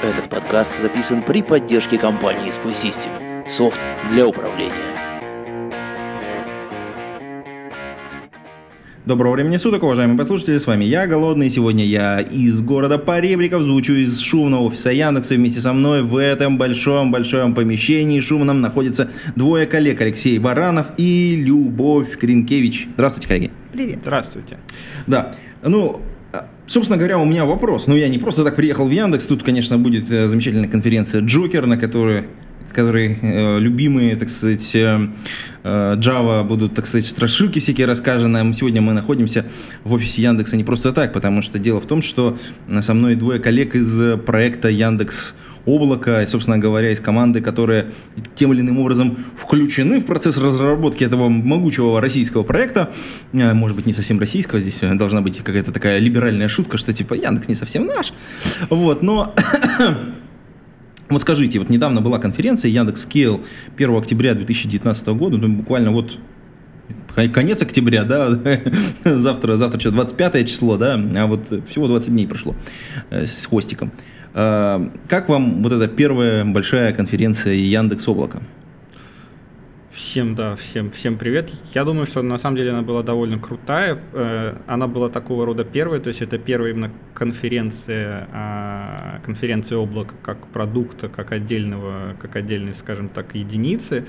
Этот подкаст записан при поддержке компании Spy System. Софт для управления. Доброго времени суток, уважаемые послушатели, с вами я, Голодный. Сегодня я из города Поребриков звучу из шумного офиса Яндекса. Вместе со мной в этом большом-большом помещении шумном находятся двое коллег, Алексей Баранов и Любовь Кринкевич. Здравствуйте, коллеги. Привет. Здравствуйте. Да, ну, Собственно говоря, у меня вопрос. Ну, я не просто так приехал в Яндекс. Тут, конечно, будет э, замечательная конференция Джокер, на которой которые э, любимые, так сказать, э, э, Java будут, так сказать, страшилки всякие рассказаны. Сегодня мы находимся в офисе Яндекса не просто так, потому что дело в том, что со мной двое коллег из проекта Яндекс облака, собственно говоря, из команды, которые тем или иным образом включены в процесс разработки этого могучего российского проекта. Э, может быть, не совсем российского, здесь должна быть какая-то такая либеральная шутка, что типа Яндекс не совсем наш. Вот, но Вот скажите, вот недавно была конференция Яндекс Scale 1 октября 2019 года, ну, буквально вот конец октября, да, завтра, завтра что, 25 число, да, а вот всего 20 дней прошло э, с хвостиком. Э, как вам вот эта первая большая конференция Яндекс Облака? Всем, да, всем, всем привет. Я думаю, что на самом деле она была довольно крутая. Э, она была такого рода первой, то есть это первая именно конференция, а, конференция облака как продукта, как отдельного, как отдельной, скажем так, единицы.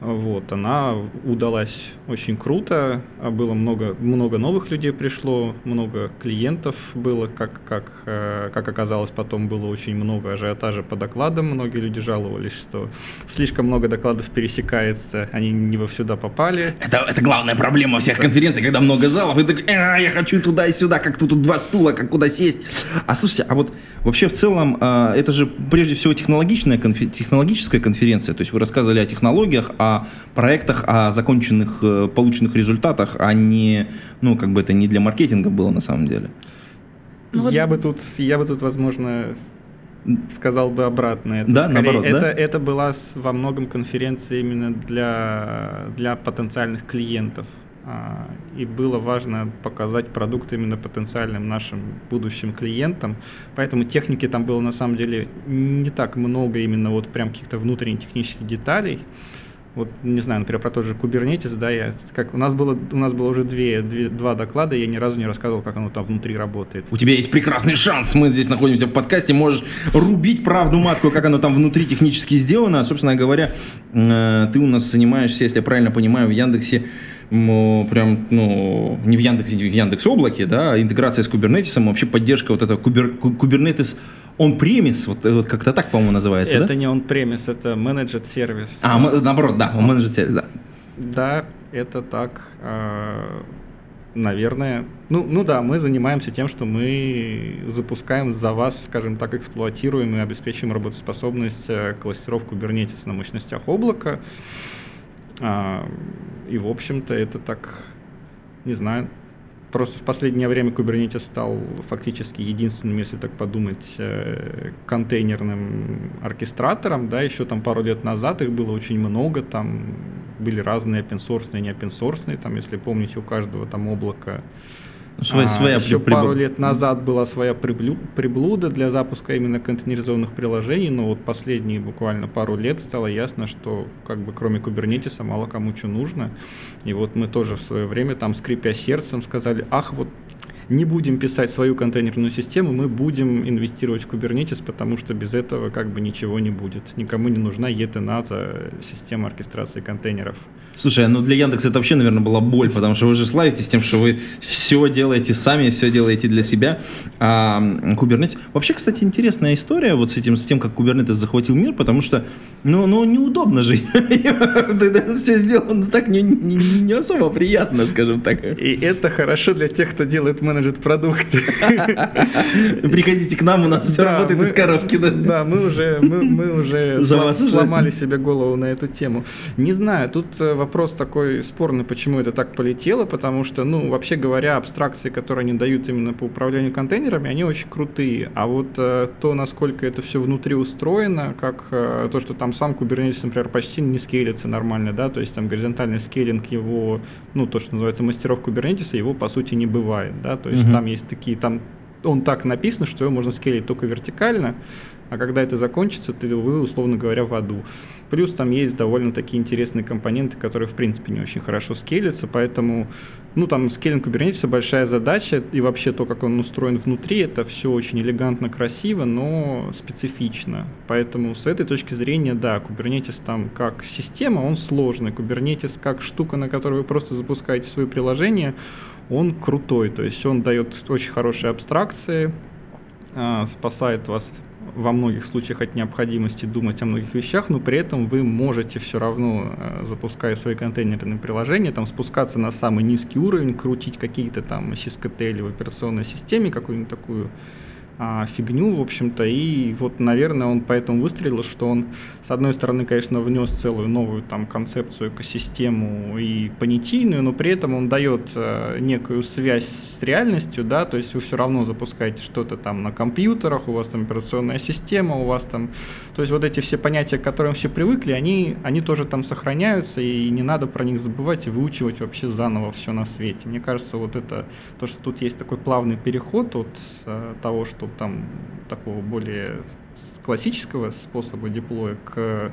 Вот, она удалась очень круто, а было много, много новых людей пришло, много клиентов было, как, как, э, как оказалось, потом было очень много ажиотажа по докладам, многие люди жаловались, что слишком много докладов пересекается, они не во сюда попали. Это, это главная проблема всех конференций, когда много залов, и так, э, я хочу туда и сюда, как тут, тут два стула, как куда сесть. А слушайте, а вот вообще в целом, э, это же прежде всего технологичная, конфер, технологическая конференция, то есть вы рассказывали о технологиях, о о проектах, о законченных, э, полученных результатах, а не, ну, как бы это не для маркетинга было на самом деле. Ну, вот... Я бы тут, я бы тут, возможно, сказал бы обратное. Это да, скорее, наоборот, это, да? это была во многом конференция именно для, для потенциальных клиентов. А, и было важно показать продукт именно потенциальным нашим будущим клиентам. Поэтому техники там было на самом деле не так много именно вот прям каких-то внутренних технических деталей вот, не знаю, например, про тот же Kubernetes, да, я, как, у, нас было, у нас было уже две, две, два доклада, я ни разу не рассказывал, как оно там внутри работает. У тебя есть прекрасный шанс, мы здесь находимся в подкасте, можешь рубить правду матку, как оно там внутри технически сделано. Собственно говоря, э, ты у нас занимаешься, если я правильно понимаю, в Яндексе прям, ну, не в Яндексе, не в Яндекс облаке, да, а интеграция с Kubernetes, вообще поддержка вот этого кубер, Kubernetes on-premise, вот, вот как-то так, по-моему, называется, это да? не on-premise, это managed сервис. А, наоборот, да, managed сервис, да. Да, это так, э, наверное. Ну, ну да, мы занимаемся тем, что мы запускаем за вас, скажем так, эксплуатируем и обеспечиваем работоспособность э, кластеров Kubernetes на мощностях облака. Э, и, в общем-то, это так, не знаю, Просто в последнее время Kubernetes стал фактически единственным, если так подумать, э, контейнерным оркестратором. Да, еще там пару лет назад их было очень много, там были разные open source, не open source, там, если помните, у каждого там облака Своя, а, своя еще приб... пару лет назад была своя приблуда для запуска именно контейнеризованных приложений, но вот последние буквально пару лет стало ясно, что как бы кроме кубернетиса мало кому что нужно. И вот мы тоже в свое время там скрипя сердцем сказали, ах, вот не будем писать свою контейнерную систему, мы будем инвестировать в Kubernetes, потому что без этого как бы ничего не будет. Никому не нужна ETNAT, система оркестрации контейнеров. Слушай, ну для Яндекса это вообще, наверное, была боль, потому что вы же славитесь тем, что вы все делаете сами, все делаете для себя. А Kubernetes... Вообще, кстати, интересная история вот с этим, с тем, как Kubernetes захватил мир, потому что, ну, ну неудобно же. Все сделано так не, не, не особо приятно, скажем так. И это хорошо для тех, кто делает менеджмент менеджит продукт. Приходите к нам, у нас все работает из коробки. да. Мы уже, мы, уже. сломали себе голову на эту тему. Не знаю, тут э, вопрос такой спорный, почему это так полетело, потому что, ну, вообще говоря, абстракции, которые они дают именно по управлению контейнерами, они очень крутые. А вот э, то, насколько это все внутри устроено, как э, то, что там сам Kubernetes, например, почти не скейлится нормально, да, то есть там горизонтальный скейлинг его, ну, то, что называется мастеров Kubernetes, его по сути не бывает, да, то есть Мгм. там есть такие, там он так написан, что его можно скейлить только вертикально, а когда это закончится, ты, вы, условно говоря, в аду. Плюс там есть довольно такие интересные компоненты, которые, в принципе, не очень хорошо скейлятся, поэтому, ну, там, скейлинг Kubernetes большая задача, и вообще то, как он устроен внутри, это все очень элегантно, красиво, но специфично. Поэтому с этой точки зрения, да, Kubernetes там как система, он сложный. Kubernetes как штука, на которой вы просто запускаете свои приложения, он крутой, то есть он дает очень хорошие абстракции, а, спасает вас во многих случаях от необходимости думать о многих вещах, но при этом вы можете все равно, э, запуская свои контейнерные приложения, там спускаться на самый низкий уровень, крутить какие-то там sysctl в операционной системе, какую-нибудь такую а, фигню, в общем-то, и вот, наверное, он поэтому выстрелил, что он, с одной стороны, конечно, внес целую новую там концепцию, экосистему и понятийную, но при этом он дает э, некую связь с реальностью, да, то есть вы все равно запускаете что-то там на компьютерах, у вас там операционная система, у вас там, то есть вот эти все понятия, к которым все привыкли, они, они тоже там сохраняются, и не надо про них забывать и выучивать вообще заново все на свете. Мне кажется, вот это, то, что тут есть такой плавный переход от э, того, что там такого более классического способа деплоя к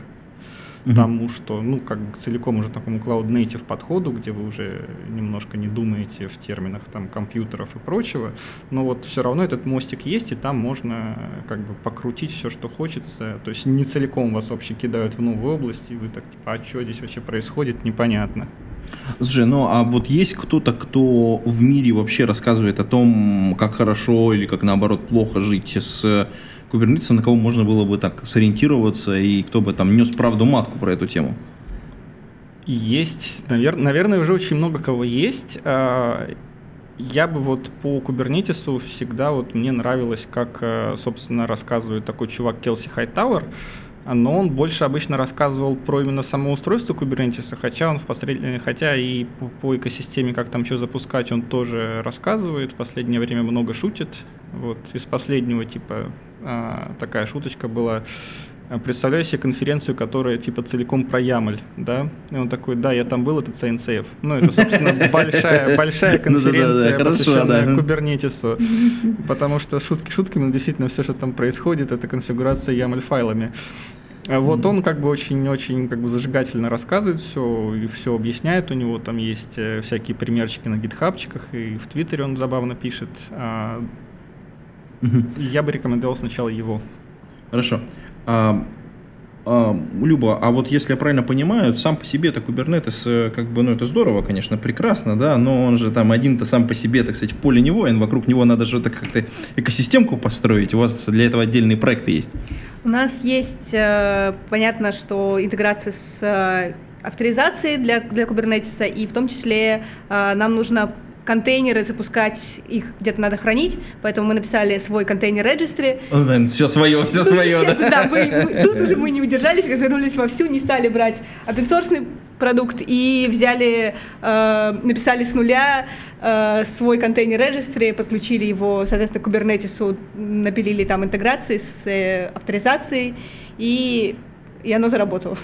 тому, что, ну, как бы целиком уже такому cloud native подходу, где вы уже немножко не думаете в терминах там компьютеров и прочего, но вот все равно этот мостик есть, и там можно как бы покрутить все, что хочется, то есть не целиком вас вообще кидают в новую область, и вы так, типа, а что здесь вообще происходит, непонятно. Слушай, ну а вот есть кто-то, кто в мире вообще рассказывает о том, как хорошо или как наоборот плохо жить с Kubernetes, на кого можно было бы так сориентироваться и кто бы там нес правду матку про эту тему? Есть, навер- наверное, уже очень много кого есть. А, Я бы вот по кубернетису всегда вот мне нравилось, как, э, собственно, рассказывает такой чувак Келси Хайтауэр, но он больше обычно рассказывал про именно само устройство кубернетиса, хотя он в посред- хотя и по, по экосистеме, как там что запускать, он тоже рассказывает. В последнее время много шутит. Вот из последнего типа а, такая шуточка была. Представляю себе конференцию, которая типа целиком про Ямль, да? И он такой, да, я там был, это CNCF. Ну, это, собственно, большая, большая Ну конференция, посвященная кубернетису. Потому что шутки шутками, но действительно все, что там происходит, это конфигурация YAML файлами. А Вот он как бы очень-очень как бы зажигательно рассказывает все и все объясняет. У него там есть э, всякие примерчики на гитхабчиках и в Твиттере он забавно пишет. А, Я бы рекомендовал сначала его. Хорошо. А, а, Люба, а вот если я правильно понимаю, сам по себе это Kubernetes, э, как бы, ну это здорово, конечно, прекрасно, да, но он же там один-то сам по себе, так сказать, в поле не воин, вокруг него надо же как-то экосистемку построить, у вас для этого отдельные проекты есть. У нас есть, э, понятно, что интеграция с э, авторизацией для, для Kubernetes, и в том числе нам нужно контейнеры запускать, их где-то надо хранить, поэтому мы написали свой контейнер registry. все свое, все свое, да? Да, мы- мы- тут уже мы не удержались, развернулись вовсю, не стали брать open source продукт и взяли, э, написали с нуля э, свой контейнер registry, подключили его, соответственно, к Kubernetes, напилили там интеграции с э, авторизацией, и, и оно заработало.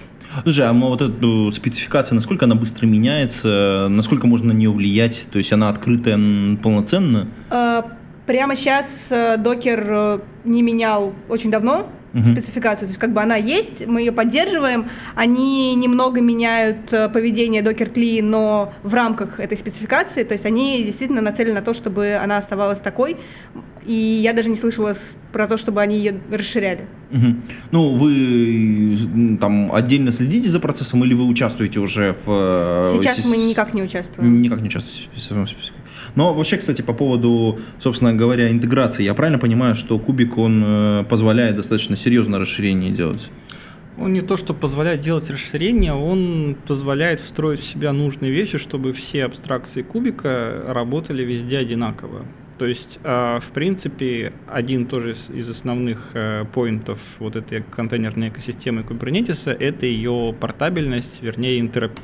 Слушай, а ну, вот эта э, спецификация, насколько она быстро меняется, насколько можно на нее влиять, то есть она открытая полноценно? Э, Прямо сейчас э, докер э, не менял очень давно Мгм. спецификацию, то есть как бы она есть, мы ее поддерживаем, они немного меняют э, поведение докер кли, но в рамках этой спецификации, то есть они действительно нацелены на то, чтобы она оставалась такой, и я даже не слышала с- про то, чтобы они ее расширяли. Мгм. Ну, вы там отдельно следите за процессом или вы участвуете уже в... э, Сейчас сис- мы никак не участвуем. Никак не участвуете в списке. Но вообще, кстати, по поводу, собственно говоря, интеграции, я правильно понимаю, что кубик, он э, позволяет достаточно серьезное расширение делать? Он не то, что позволяет делать расширение, он позволяет встроить в себя нужные вещи, чтобы все абстракции кубика работали везде одинаково. То есть, э, в принципе, один тоже из- основных э, поинтов вот этой контейнерной экосистемы Kubernetes это ее портабельность, вернее, интероп-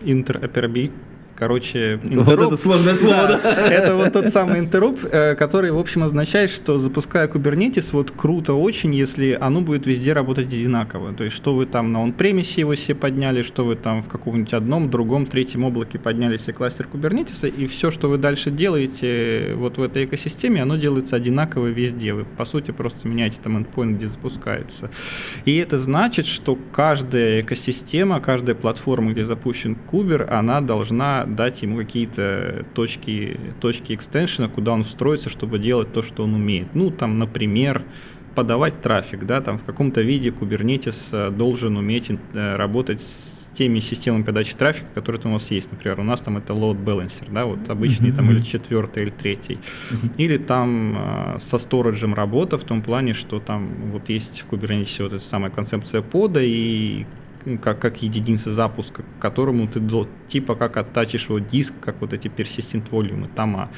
Короче, Вот интероп- это сложное слово, да. Это вот тот самый интероп, э, который, в общем, означает, что запуская Kubernetes, вот круто очень, если оно будет везде работать одинаково. То есть, что вы там на он-премисе его себе подняли, что вы там в каком-нибудь одном, другом, третьем облаке подняли себе кластер Kubernetes, и все, что вы дальше делаете вот в этой экосистеме, оно делается одинаково везде. Вы, по сути, просто меняете там endpoint, где запускается. И это значит, что каждая экосистема, каждая платформа, где запущен Кубер, она должна дать ему какие-то точки, точки экстеншена, куда он встроится, чтобы делать то, что он умеет. Ну, там, например, подавать трафик, да, там в каком-то виде Kubernetes э, должен уметь э, работать с теми системами подачи трафика, которые у вас есть. Например, у нас там это load balancer, да, вот обычный там или четвертый, или третий. Или там э, со сториджем работа в том плане, что там вот есть в Kubernetes вот эта самая концепция пода и как, как единица запуска, к которому ты до- типа как оттачишь его диск, как вот эти persistent volume, тома.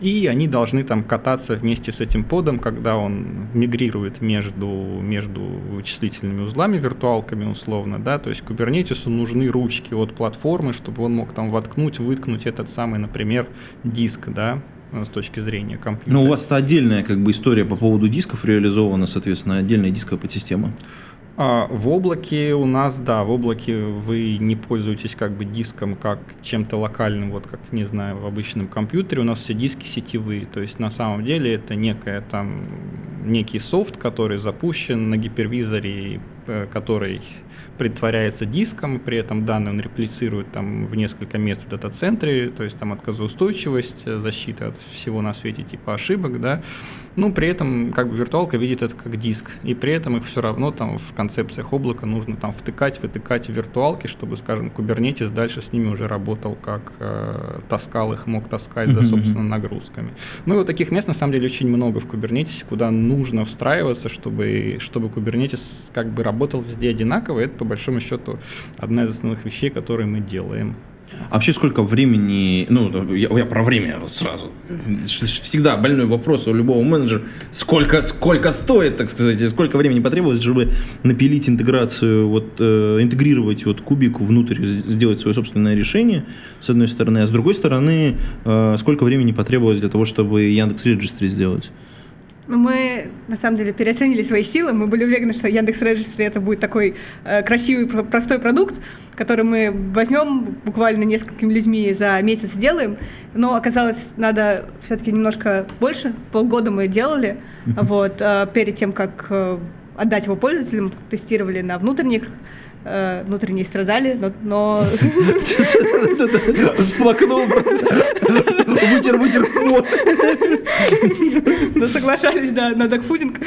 И они должны там кататься вместе с этим подом, когда он мигрирует между, между вычислительными узлами, виртуалками условно, да, то есть Kubernetes нужны ручки от платформы, чтобы он мог там воткнуть, выткнуть этот самый, например, диск, да, э, с точки зрения компьютера. Ну, у вас-то отдельная как бы история по поводу дисков реализована, соответственно, отдельная дисковая подсистема. А, В облаке у нас, да, в облаке вы не пользуетесь как бы диском как чем-то локальным, вот как, не знаю, в обычном компьютере. У нас все диски сетевые, то есть на самом деле это некая там, некий софт, который запущен на гипервизоре, э, который притворяется диском, при этом данные он реплицирует там в несколько мест в дата-центре, то есть там отказоустойчивость, э, защита от всего на свете типа ошибок, да, ну, при этом как бы виртуалка видит это как диск, и при этом их все равно там в концепциях облака нужно там втыкать, вытыкать в виртуалки, чтобы, скажем, Kubernetes дальше с ними уже работал как э, таскал их, мог таскать за, собственно, нагрузками. Ну и вот таких мест на самом деле очень много в Kubernetes, куда нужно встраиваться, чтобы, чтобы Kubernetes как бы работал везде одинаково. Это по большому счету одна из основных вещей, которые мы делаем. А вообще сколько времени, ну, я, я про время сразу. Всегда больной вопрос у любого менеджера, сколько, сколько стоит, так сказать, и сколько времени потребуется, чтобы напилить интеграцию, вот, э, интегрировать вот кубик внутрь, сделать свое собственное решение, с одной стороны, а с другой стороны, э, сколько времени потребовалось для того, чтобы Яндекс Registry сделать? Мы, на самом деле, переоценили свои силы. Мы были уверены, что Яндекс Registry это будет такой э, красивый, про- простой продукт, который мы возьмем буквально несколькими людьми за месяц сделаем. Но оказалось, надо все-таки немножко больше. Полгода мы делали. Вот, э, перед тем, как э, отдать его пользователям, тестировали на внутренних. Э, внутренние страдали, но, Сплакнул просто. Вытер, вытер пот. Но соглашались, да, на докфудинг.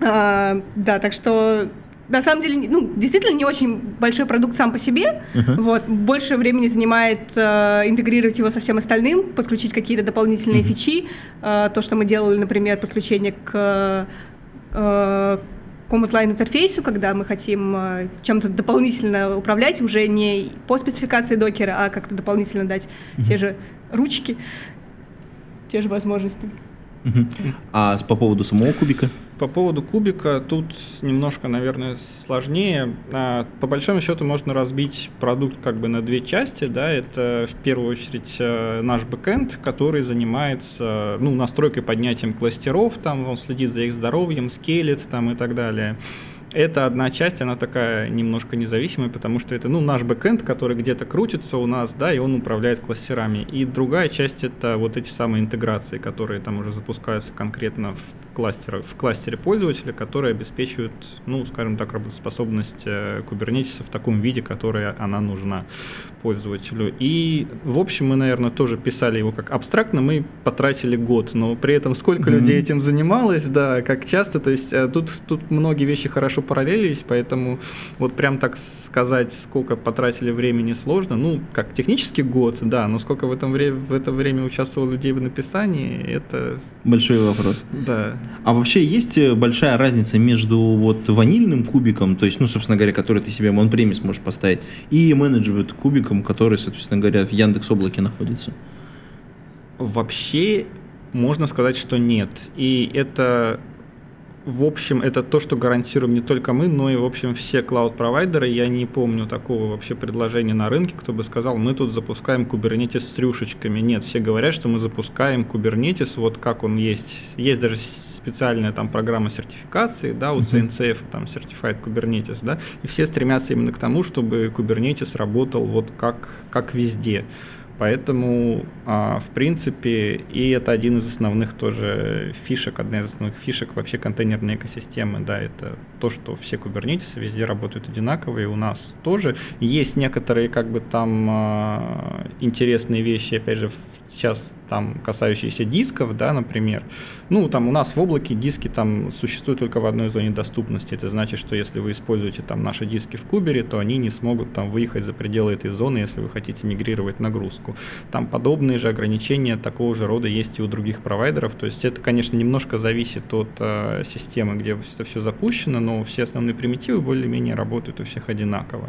А, да, так что на самом деле, ну, действительно не очень большой продукт сам по себе. Мгм. Вот, больше времени занимает э, интегрировать его со всем остальным, подключить какие-то дополнительные Мгм. фичи. Э, то, что мы делали, например, подключение к э, command line интерфейсу, когда мы хотим э, чем-то дополнительно управлять, уже не по спецификации докера, а как-то дополнительно дать те Мгм. же ручки, те же возможности. А по поводу самого кубика? По поводу кубика тут немножко, наверное, сложнее. А, По большому счету можно разбить продукт как бы на две части. Да, это в первую очередь э, наш бэкэнд, который занимается ну, настройкой, поднятием кластеров, там он следит за их здоровьем, скелет там и так далее. Это одна часть, она такая немножко независимая, потому что это ну, наш бэкэнд, который где-то крутится у нас, да, и он управляет кластерами. И другая часть это вот эти самые интеграции, которые там уже запускаются конкретно в кластерах, в кластере пользователя, которые обеспечивают, ну, скажем так, работоспособность э, Kubernetes в таком виде, которая она нужна пользователю. И, в общем, мы, наверное, тоже писали его как абстрактно, мы потратили год, но при этом сколько Мгм. людей этим занималось, да, как часто, то есть э, тут, тут многие вещи хорошо параллелились, поэтому вот прям так сказать, сколько потратили времени сложно, ну, как технически год, да, но сколько в, этом вре- в это время участвовало людей в написании, это, Большой вопрос. да, А вообще есть э, большая разница между вот ванильным кубиком, то есть, ну, собственно говоря, который ты себе в on-premise можешь поставить, и менеджмент кубиком, который, соответственно говоря, в Яндекс облаке находится? Вообще Можно сказать, что нет. И это в общем, это то, что гарантируем не только мы, но и, в общем, все клауд-провайдеры. Я не помню такого вообще предложения на рынке, кто бы сказал, мы тут запускаем Kubernetes с рюшечками. Нет, все говорят, что мы запускаем Kubernetes вот как он есть. Есть даже специальная там программа сертификации, да, у CNCF, там, Certified Kubernetes, да, и все стремятся именно к тому, чтобы Kubernetes работал вот как, как везде. Поэтому, а, в принципе, и это один из основных тоже фишек, одна из основных фишек вообще контейнерной экосистемы, да, это то, что все кубернетисы везде работают одинаково, и у нас тоже. Есть некоторые, как бы, там а, интересные вещи, опять же, сейчас там касающиеся дисков, да, например, ну, там у нас в облаке диски там существуют только в одной зоне доступности. Это значит, что если вы используете там наши диски в кубере, то они не смогут там выехать за пределы этой зоны, если вы хотите мигрировать нагрузку. Там подобные же ограничения такого же рода есть и у других провайдеров. То есть это, конечно, немножко зависит от э, системы, где это все запущено, но все основные примитивы более-менее работают у всех одинаково.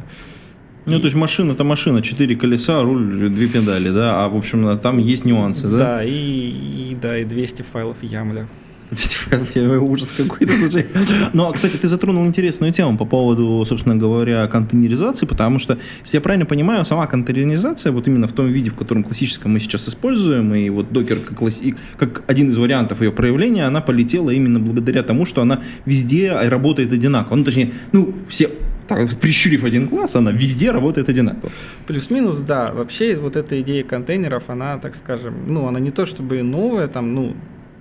Ну, то есть машина это машина, четыре колеса, руль, две педали, да, а в общем там есть нюансы, да? Да, и, и да, и 200 файлов ямля. 200 файлов ужас какой-то, слушай. Ну, а, кстати, ты затронул интересную тему по поводу, собственно говоря, контейнеризации, потому что, если я правильно понимаю, сама контейнеризация, вот именно в том виде, в котором классическом мы сейчас используем, и вот докер как, класси... как один из вариантов ее проявления, она полетела именно благодаря тому, что она везде работает одинаково. Ну, точнее, ну, все так, прищурив один глаз, она везде работает одинаково. Плюс-минус, да. Вообще вот эта идея контейнеров, она, так скажем, ну, она не то чтобы новая, там, ну,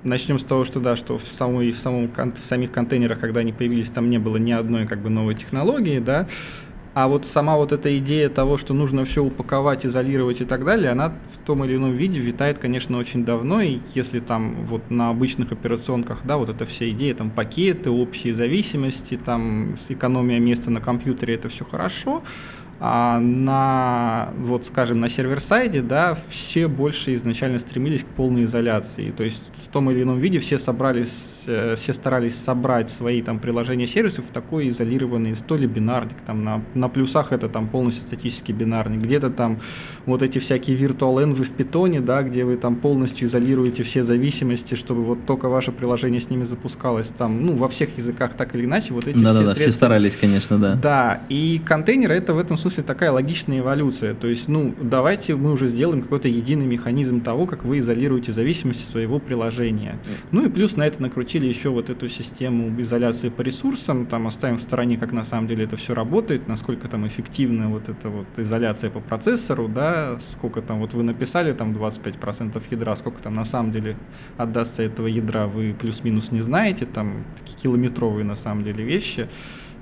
начнем с того, что да, что в, самой, в, самом, в самих контейнерах, когда они появились, там не было ни одной как бы новой технологии, да, а вот сама вот эта идея того, что нужно все упаковать, изолировать и так далее, она в том или ином виде витает, конечно, очень давно. И если там вот на обычных операционках, да, вот эта вся идея, там пакеты, общие зависимости, там экономия места на компьютере, это все хорошо. А на, вот скажем, на сервер-сайде, да, все больше изначально стремились к полной изоляции. То есть в том или ином виде все собрались, э, все старались собрать свои там приложения сервисов в такой изолированный, то ли бинарник, там на, на плюсах это там полностью статический бинарник, где-то там вот эти всякие virtual envy в питоне, да, где вы там полностью изолируете все зависимости, чтобы вот только ваше приложение с ними запускалось там, ну, во всех языках так или иначе, вот эти да, все Да-да-да, все старались, конечно, да. Да, и контейнеры это в этом смысле смысле такая логичная эволюция. То есть, ну, давайте мы уже сделаем какой-то единый механизм того, как вы изолируете зависимости своего приложения. Ну и плюс на это накрутили еще вот эту систему изоляции по ресурсам, там оставим в стороне, как на самом деле это все работает, насколько там эффективна вот эта вот изоляция по процессору, да, сколько там вот вы написали там 25% ядра, сколько там на самом деле отдастся этого ядра, вы плюс-минус не знаете, там такие километровые на самом деле вещи.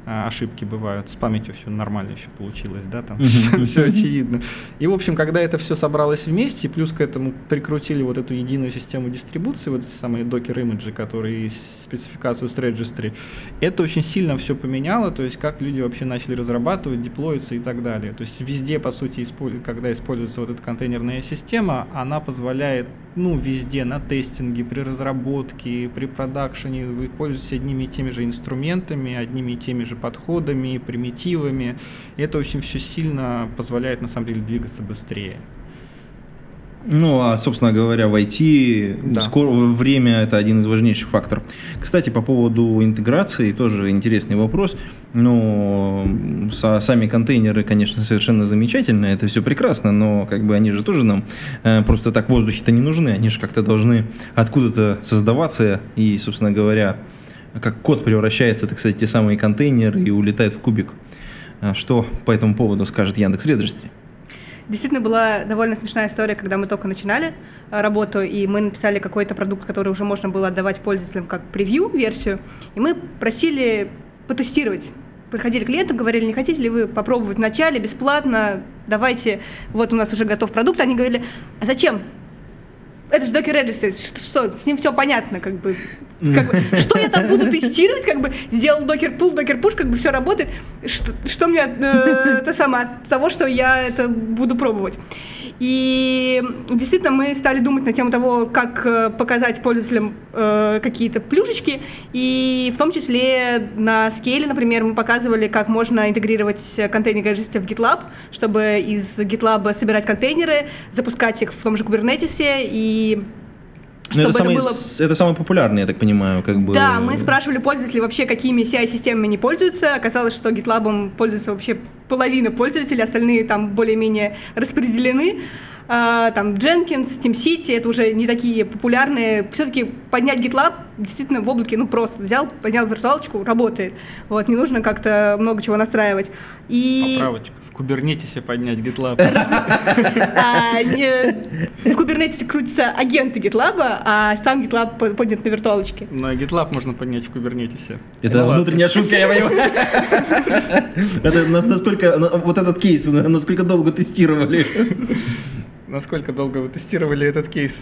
А, ошибки бывают. С памятью все нормально еще получилось, да, там все очевидно. И, в общем, когда это все собралось вместе, плюс к этому прикрутили вот эту единую систему дистрибуции, вот эти самые докер-имиджи, которые спецификацию с registry, это очень сильно все поменяло, то есть как люди вообще начали разрабатывать, деплоиться и так далее. То есть везде, по сути, когда используется вот эта контейнерная система, она позволяет, ну, везде, на тестинге, при разработке, при продакшене, вы пользуетесь одними и теми же инструментами, одними и теми же же подходами, примитивами. И это очень все сильно позволяет на самом деле двигаться быстрее. Ну, а, собственно говоря, в IT да. скоро, время это один из важнейших факторов. Кстати, по поводу интеграции, тоже интересный вопрос. Ну, со, сами контейнеры, конечно, совершенно замечательные, это все прекрасно, но как бы они же тоже нам э, просто так в воздухе-то не нужны, они же как-то должны откуда-то создаваться и, собственно говоря, как код превращается, так сказать, те самые контейнеры и улетает в кубик. А что по этому поводу скажет Яндекс Registry? Действительно была довольно смешная история, когда мы только начинали а, работу, и мы написали какой-то продукт, который уже можно было отдавать пользователям как превью-версию, и мы просили потестировать приходили клиенты, говорили, не хотите ли вы попробовать вначале бесплатно, давайте, вот у нас уже готов продукт. Они говорили, а зачем? Это же Docker Registry, что, с ним все понятно, как бы, как бы, что я там буду тестировать, как бы, сделал докер пул, докер пуш, как бы все работает, что, что мне э, это самое от того, что я это буду пробовать. И действительно мы стали думать на тему того, как э, показать пользователям э, какие-то плюшечки, и в том числе на скейле, например, мы показывали, как можно интегрировать контейнер Registry в GitLab, чтобы из GitLab собирать контейнеры, запускать их в том же Kubernetes и Ну, это, самый, это было это самый популярный, я так понимаю, как бы. Да, мы спрашивали пользователей вообще, какими CI-системами они пользуются. Оказалось, что GitLab пользуется вообще половина пользователей, остальные там более-менее распределены. А, Там Jenkins, TeamCity, это уже не такие популярные. Все-таки поднять GitLab действительно в облаке, ну просто взял, поднял виртуалочку, работает. Вот, не нужно как-то много чего настраивать. И... Поправочка. В Кубернетисе поднять GitLab. А, в Kubernetes крутятся агенты GitLab, а сам GitLab по- поднят на виртуалочке. Но GitLab можно поднять в Кубернетисе. Это Ну внутренняя шутка, я понимаю. Это насколько, на- вот этот кейс, на- насколько долго тестировали? Насколько долго вы тестировали этот кейс?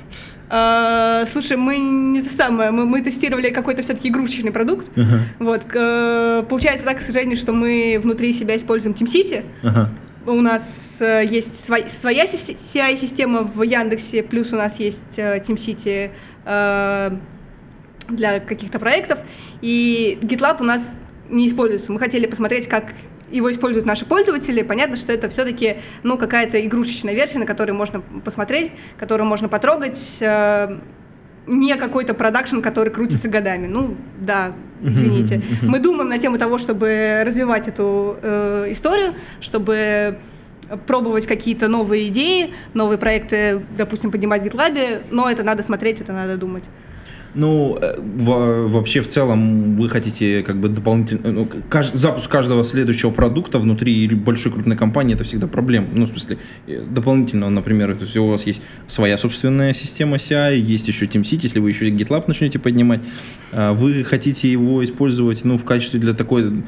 А, слушай, мы не то самое, мы, мы тестировали какой-то все-таки игрушечный продукт. Ага, Вот, к- э, получается так, к сожалению, что мы внутри себя используем TeamCity. ага. У нас э, есть свой- своя си- CI-система в Яндексе, плюс у нас есть э, TeamCity э, для каких-то проектов, и GitLab у нас не используется. Мы хотели посмотреть, как его используют наши пользователи. Понятно, что это все-таки ну, какая-то игрушечная версия, на которой можно посмотреть, которую можно потрогать. э, не какой-то продакшн, который крутится годами. Ну, да, извините. Мы думаем на тему того, чтобы развивать эту э, историю, чтобы пробовать какие-то новые идеи, новые проекты, допустим, поднимать в GitLab, но это надо смотреть, это надо думать. Ну, э, во- вообще в целом вы хотите как бы дополнительно... ну, кажд- запуск каждого следующего продукта внутри большой крупной компании это всегда проблема. Ну, в смысле, э, дополнительно, например, то есть у вас есть своя собственная система CI, есть еще TeamCity, если вы еще и GitLab начнете поднимать, а вы хотите его использовать, ну, в качестве для такой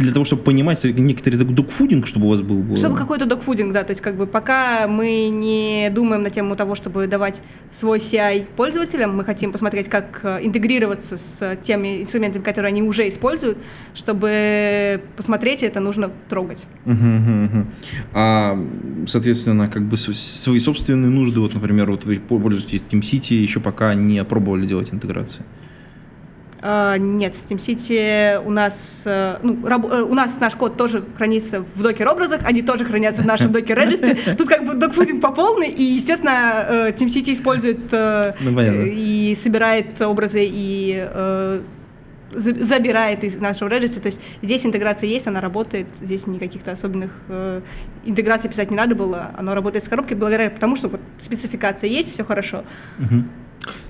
для того, чтобы понимать некоторый докфудинг, чтобы у вас был... Чтобы какой-то докфудинг, да, то есть как бы пока мы не думаем на тему того, чтобы давать свой CI пользователям, мы хотим посмотреть, как э, интегрироваться с теми инструментами, которые они уже используют, чтобы посмотреть, это нужно трогать. Мгм, мгм. А, соответственно, как бы свои собственные нужды, вот, например, вот вы пользуетесь TeamCity, еще пока не пробовали делать интеграции. А, Нет, SteamCity у нас, э, ну, э, у нас наш код тоже хранится в докер-образах, они тоже хранятся в нашем докер-регистре. Тут как бы докфудинг по полной, и, естественно, э, TeamCity использует Ну, и собирает образы, и за- забирает из нашего регистра. То есть здесь интеграция есть, она работает, здесь никаких-то особенных э, интеграций писать не надо было, оно работает с коробкой благодаря тому, что вот спецификация есть, все хорошо. Мгм.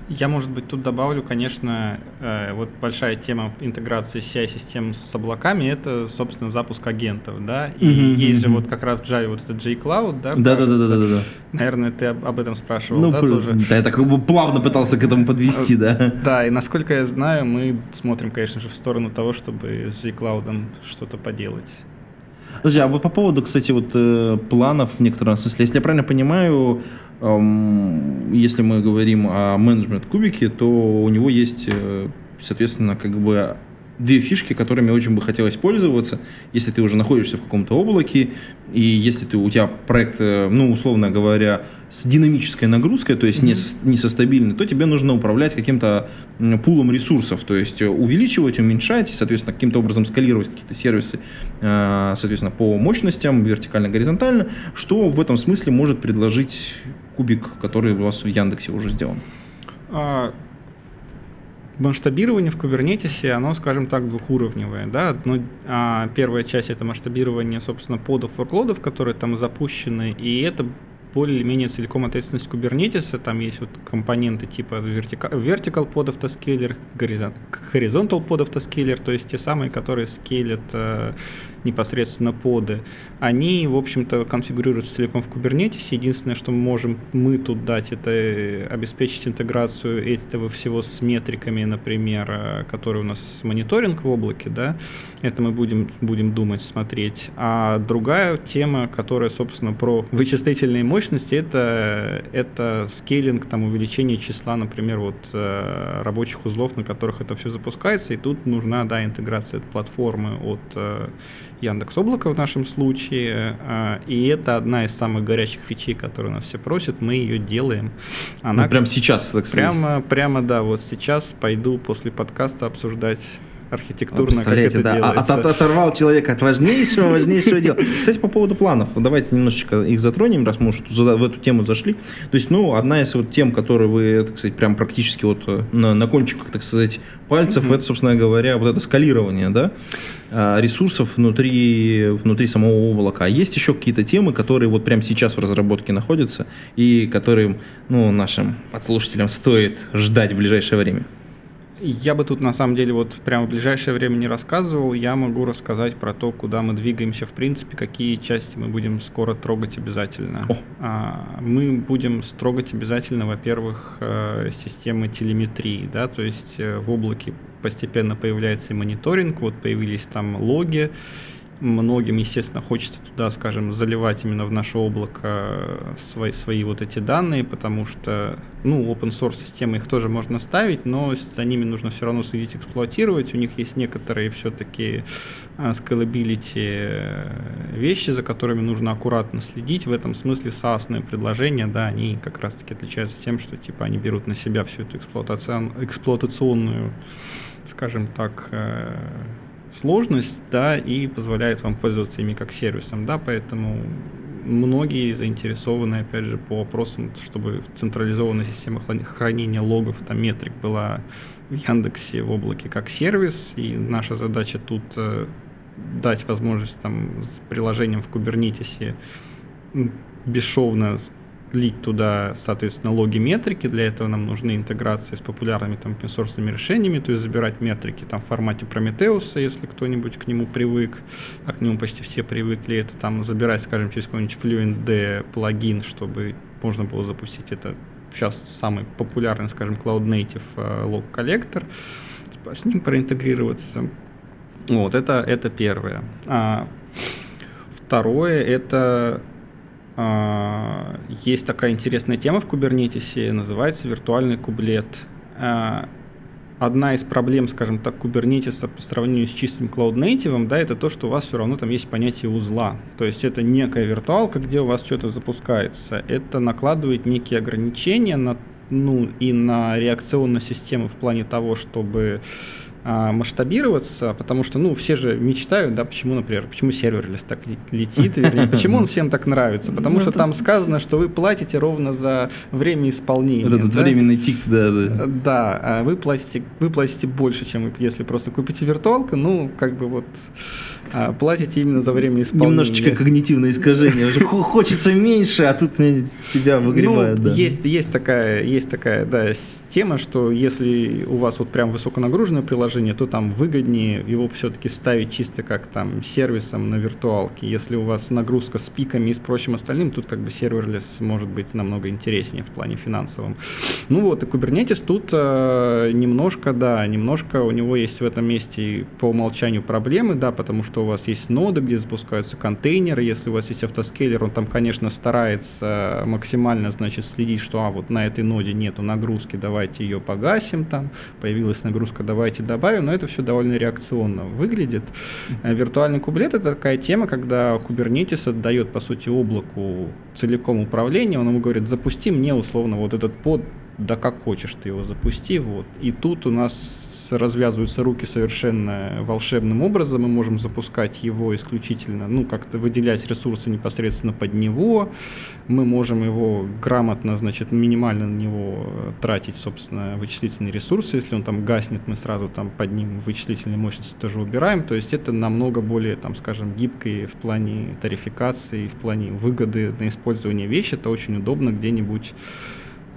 Я, может быть, тут добавлю, конечно, э, вот большая тема интеграции CI-систем с облаками, это, собственно, запуск агентов, да, и Мгм, есть же вот как раз в Java вот этот JCloud, да, Да, да, да, да, кажется. да, да, да. Наверное, ты об, об этом спрашивал, Ну, да, п- тоже? да, я так плавно пытался к этому подвести, да. Да, и насколько я знаю, мы смотрим, конечно же, в сторону того, чтобы с JCloud что-то поделать. Подожди, а вот по поводу, кстати, вот э, планов в некотором смысле, если я правильно понимаю, если мы говорим о менеджмент кубике, то у него есть, э, соответственно, как бы две фишки, которыми очень бы хотелось пользоваться, если ты уже находишься в каком-то облаке, и если ты, у тебя проект, э, ну, условно говоря, с динамической нагрузкой, то есть не, Мгм. с- не со стабильной, то тебе нужно управлять каким-то пулом ресурсов, то есть э, увеличивать, уменьшать, и, соответственно, каким-то образом скалировать какие-то сервисы, соответственно, по мощностям, вертикально-горизонтально, что в этом смысле может предложить кубик, который у вас в Яндексе уже сделан. А, Масштабирование в Kubernetes, оно, скажем так, двухуровневое. Да? Одно, а, первая часть это масштабирование, собственно, подов, workloadов, которые там запущены, и это более-менее целиком ответственность Kubernetes. Там есть вот компоненты типа vertical под автоскейлер, горизон- horizontal под автоскейлер, то есть те самые, которые скейлят э, непосредственно поды. Они, в общем-то, конфигурируются целиком в Kubernetes. Единственное, что мы можем мы тут дать, это э, обеспечить интеграцию этого всего с метриками, например, э, которые у нас мониторинг в облаке, да, это мы будем, будем думать, смотреть. А другая тема, которая, собственно, про вычислительные мощности, это, это скейлинг, там, увеличение числа, например, вот э, рабочих узлов, на которых это все запускается, и тут нужна, да, интеграция от платформы от э, Яндекс Облака в нашем случае, э, и это одна из самых горячих фичей, которые нас все просят, мы ее делаем. Она Ну, прямо сейчас, так сказать. Прямо, прямо, да, вот сейчас пойду после подкаста обсуждать архитектурно, как Представляете, это да, а- делается. от- оторвал человека от важнейшего, важнейшего дела. Кстати, по поводу планов, давайте немножечко их затронем, раз мы уже в эту тему зашли. То есть, ну, одна из вот тем, которые вы, так сказать, прям практически вот э, на, на кончиках, так сказать, пальцев, Мгм. это, собственно говоря, вот это скалирование, да, а, ресурсов внутри, внутри самого облака. А есть еще какие-то темы, которые вот прямо сейчас в разработке находятся и которые, ну, нашим подслушателям стоит ждать в ближайшее время? Я бы тут на самом деле вот прямо в ближайшее время не рассказывал. Я могу рассказать про то, куда мы двигаемся в принципе, какие части мы будем скоро трогать обязательно. О. А, Мы будем трогать обязательно, во-первых, э, системы телеметрии, да, то есть э, в облаке постепенно появляется и мониторинг, вот появились там логи, Многим, естественно, хочется туда, скажем, заливать именно в наше облако свои, свои вот эти данные, потому что, ну, open source системы их тоже можно ставить, но за ними нужно все равно следить, эксплуатировать. У них есть некоторые все-таки scalability э, вещи, за которыми нужно аккуратно следить. В этом смысле SaaS предложения, да, они как раз-таки отличаются тем, что типа они берут на себя всю эту эксплуатацион- эксплуатационную, скажем так, э, сложность, да, и позволяет вам пользоваться ими как сервисом, да, поэтому многие заинтересованы, опять же, по вопросам, чтобы централизованная система хранения логов, там, метрик была в Яндексе в облаке как сервис, и наша задача тут э, дать возможность там с приложением в Кубернетисе бесшовно лить туда, соответственно, логи метрики. Для этого нам нужны интеграции с популярными там open решениями, то есть забирать метрики там в формате Прометеуса, если кто-нибудь к нему привык, а к нему почти все привыкли, это там забирать, скажем, через какой-нибудь FluentD плагин, чтобы можно было запустить это сейчас самый популярный, скажем, Cloud Native э, лог коллектор, с ним проинтегрироваться. Вот, это, это первое. А, второе, это есть такая интересная тема в кубернетисе, называется виртуальный кублет. А, Одна из проблем, скажем так, Kubernetes а по сравнению с чистым Cloud Native, да, это то, что у вас все равно там есть понятие узла. То есть это некая виртуалка, где у вас что-то запускается. Это накладывает некие ограничения на ну и на реакционную систему в плане того, чтобы а, масштабироваться, потому что, ну, все же мечтают, да, почему, например, почему serverless так ле- летит, вернее, почему он всем так нравится, потому Ну, что там сказано, что вы платите ровно за время исполнения. Вот этот да? временный тик, да, да. Да, а вы платите, вы платите больше, чем если просто купите виртуалку, ну, как бы вот а, платите именно за время исполнения. Немножечко когнитивное искажение. Уже хо- хочется меньше, а тут э, тебя выгребают, ну, да. Есть, есть такая, есть такая, да, тема, что если у вас вот прям высоконагруженное приложение, то там выгоднее его все-таки ставить чисто как там сервисом на виртуалке. Если у вас нагрузка с пиками и с прочим остальным, тут как бы serverless может быть намного интереснее в плане финансовом. Ну вот, и Kubernetes тут э, немножко, да, немножко у него есть в этом месте по умолчанию проблемы, да, потому что у вас есть ноды, где запускаются контейнеры, если у вас есть автоскейлер, он там, конечно, старается максимально, значит, следить, что, а, вот на этой ноде нету нагрузки, давайте ее погасим там, появилась нагрузка, давайте добавим, но это все довольно реакционно выглядит. Э, Виртуальный кублет это такая тема, когда Kubernetes отдает, по сути, облаку целиком управление, он ему говорит, запусти мне условно вот этот под, да как хочешь ты его запусти, вот. И тут у нас развязываются руки совершенно волшебным образом, мы можем запускать его исключительно, ну, как-то выделять ресурсы непосредственно под него, мы можем его грамотно, значит, минимально на него э, тратить, собственно, вычислительные ресурсы, если он там гаснет, мы сразу там под ним вычислительные мощности тоже убираем, то есть это намного более, там, скажем, гибкое в плане тарификации, в плане выгоды на использование вещи, это очень удобно где-нибудь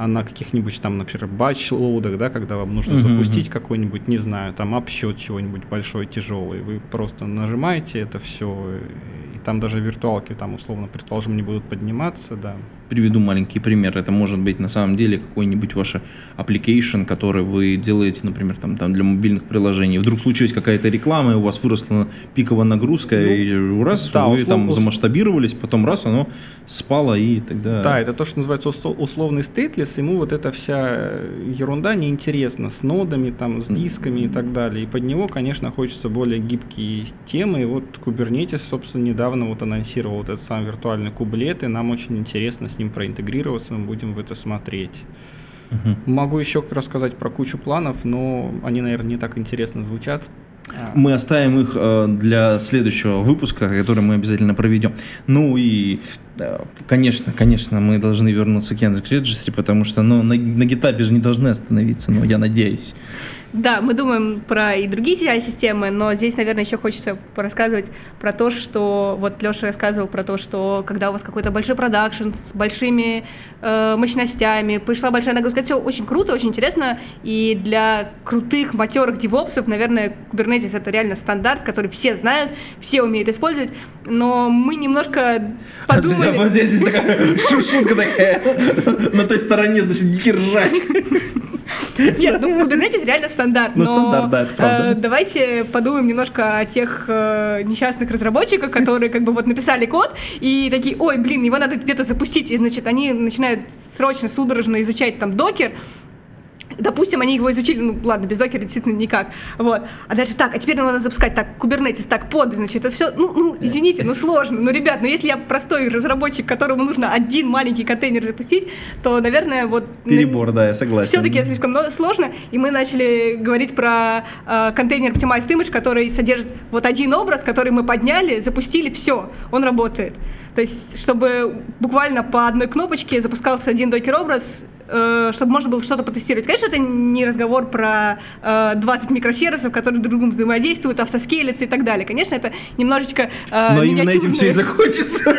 на каких-нибудь там, например, батч-лоудах, да, когда вам нужно Мгм, запустить какой-нибудь, не знаю, там обсчет чего-нибудь большой, тяжелый, вы просто нажимаете это все, и там даже виртуалки там условно, предположим, не будут подниматься, да. Приведу маленький пример. Это может быть на самом деле какой-нибудь ваш application, который вы делаете, например, там, там для мобильных приложений. Вдруг случилась какая-то реклама, и у вас выросла пиковая нагрузка, Ну, и раз да, вы услов- там замасштабировались, потом раз оно спало, и тогда... Да, это то, что называется усло- условный стейтлес, ему вот эта вся ерунда неинтересна с нодами, там, с дисками и так далее. И под него, конечно, хочется более гибкие темы. И вот Kubernetes, собственно, недавно вот анонсировал вот этот сам виртуальный кублет, и нам очень интересно с ним проинтегрироваться, мы будем в это смотреть. Мгм. Могу еще рассказать про кучу планов, но они, наверное, не так интересно звучат. А, Мы оставим их э, для следующего выпуска, который мы обязательно проведем. Ну и, э, конечно, конечно, мы должны вернуться к Яндекс Registry, потому что ну, на, на гитапе же не должны остановиться, но я надеюсь. Да, мы думаем про и другие CI-системы, но здесь, наверное, еще хочется рассказывать про то, что вот Леша рассказывал про то, что когда у вас какой-то большой продакшн с большими э, мощностями, пришла большая нагрузка, все очень круто, очень интересно, и для крутых матерых девопсов, наверное, Kubernetes это реально стандарт, который все знают, все умеют использовать, но мы немножко подумали... Вот здесь, здесь такая шу- шутка такая. На той стороне, значит, дикий ржач. Нет, ну Kubernetes реально стандарт. Ну, но, стандарт, да, это правда. э, давайте подумаем немножко о тех э, несчастных разработчиках, которые как бы вот написали код и такие, ой, блин, его надо где-то запустить. И, значит, они начинают срочно, судорожно изучать там докер, Допустим, они его изучили, ну ладно, без докера действительно никак. Вот. А дальше так, а теперь надо запускать так, Kubernetes, так, под, значит, это все, ну, ну, извините, ну сложно. Ну, ребят, ну если я простой разработчик, которому нужно один маленький контейнер запустить, то, наверное, вот... Перебор, да, я согласен. Все-таки это слишком сложно, и мы начали говорить про э, контейнер Optimized Image, который содержит вот один образ, который мы подняли, запустили, все, он работает. То есть, чтобы буквально по одной кнопочке запускался один докер-образ, чтобы можно было что-то потестировать. Конечно, это не разговор про э, 20 микросервисов, которые друг с другом взаимодействуют, автоскейлятся и так далее. Конечно, это немножечко э, Но именно этим все и захочется.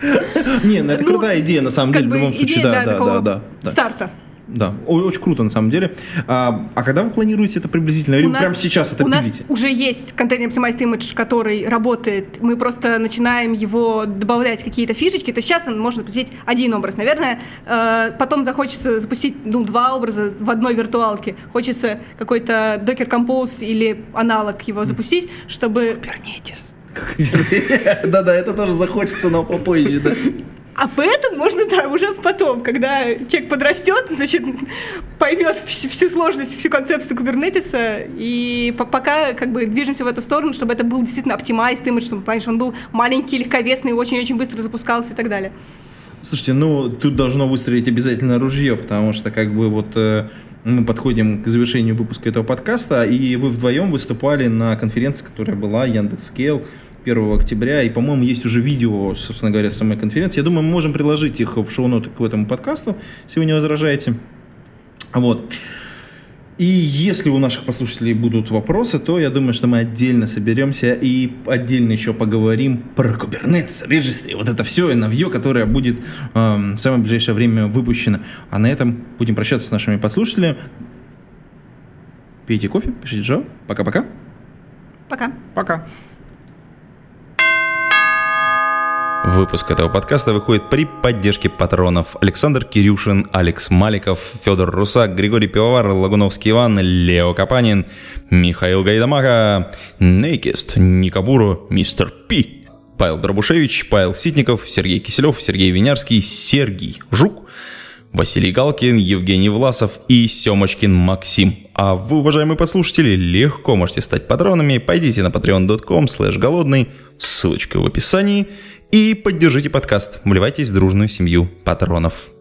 Не, ну это Ну, крутая идея, на самом деле, в любом случае, да, да, да, да. Старта. Да, очень круто на самом деле. А, а когда вы планируете это приблизительно? Или У вы нас- прямо сейчас это у нас пилите? уже есть контейнер Optimized Image, который работает. Мы просто начинаем его добавлять какие-то фишечки. То есть сейчас можно запустить один образ. Наверное, э, потом захочется запустить ну, два образа в одной виртуалке. Хочется какой-то Docker Compose или аналог его запустить, чтобы... Да-да, это тоже захочется, но попозже, да. А поэтому можно, да, уже потом, когда человек подрастет, значит, поймет всю, сложность, всю концепцию кубернетиса, и по- пока как бы движемся в эту сторону, чтобы это был действительно оптимайз имидж, чтобы, понимаешь, он был маленький, легковесный, очень-очень быстро запускался и так далее. Слушайте, ну тут должно выстрелить обязательно ружье, потому что как бы вот э, мы подходим к завершению выпуска этого подкаста, и вы вдвоем выступали на конференции, которая была Яндекс.Скейл 1 октября, и, по-моему, есть уже видео, собственно говоря, с самой конференции. Я думаю, мы можем приложить их в шоу-ноты к этому подкасту, если вы не возражаете. Вот. И если у наших послушателей будут вопросы, то я думаю, что мы отдельно соберемся и отдельно еще поговорим про Kubernetes, Registry, вот это все и навье, которое будет эм, в самое ближайшее время выпущено. А на этом будем прощаться с нашими послушателями. Пейте кофе, пишите Java. Пока-пока. Пока. Пока. Выпуск этого подкаста выходит при поддержке патронов. Александр Кирюшин, Алекс Маликов, Федор Русак, Григорий Пивовар, Лагуновский Иван, Лео Капанин, Михаил Гайдамака, Нейкест, Никабуру, Мистер Пи, Павел Дробушевич, Павел Ситников, Сергей Киселев, Сергей Винярский, Сергей Жук, Василий Галкин, Евгений Власов и Семочкин Максим. А вы, уважаемые послушатели, легко можете стать патронами. Пойдите на patreon.com slash голодный, ссылочка в описании, и поддержите подкаст. Вливайтесь в дружную семью патронов.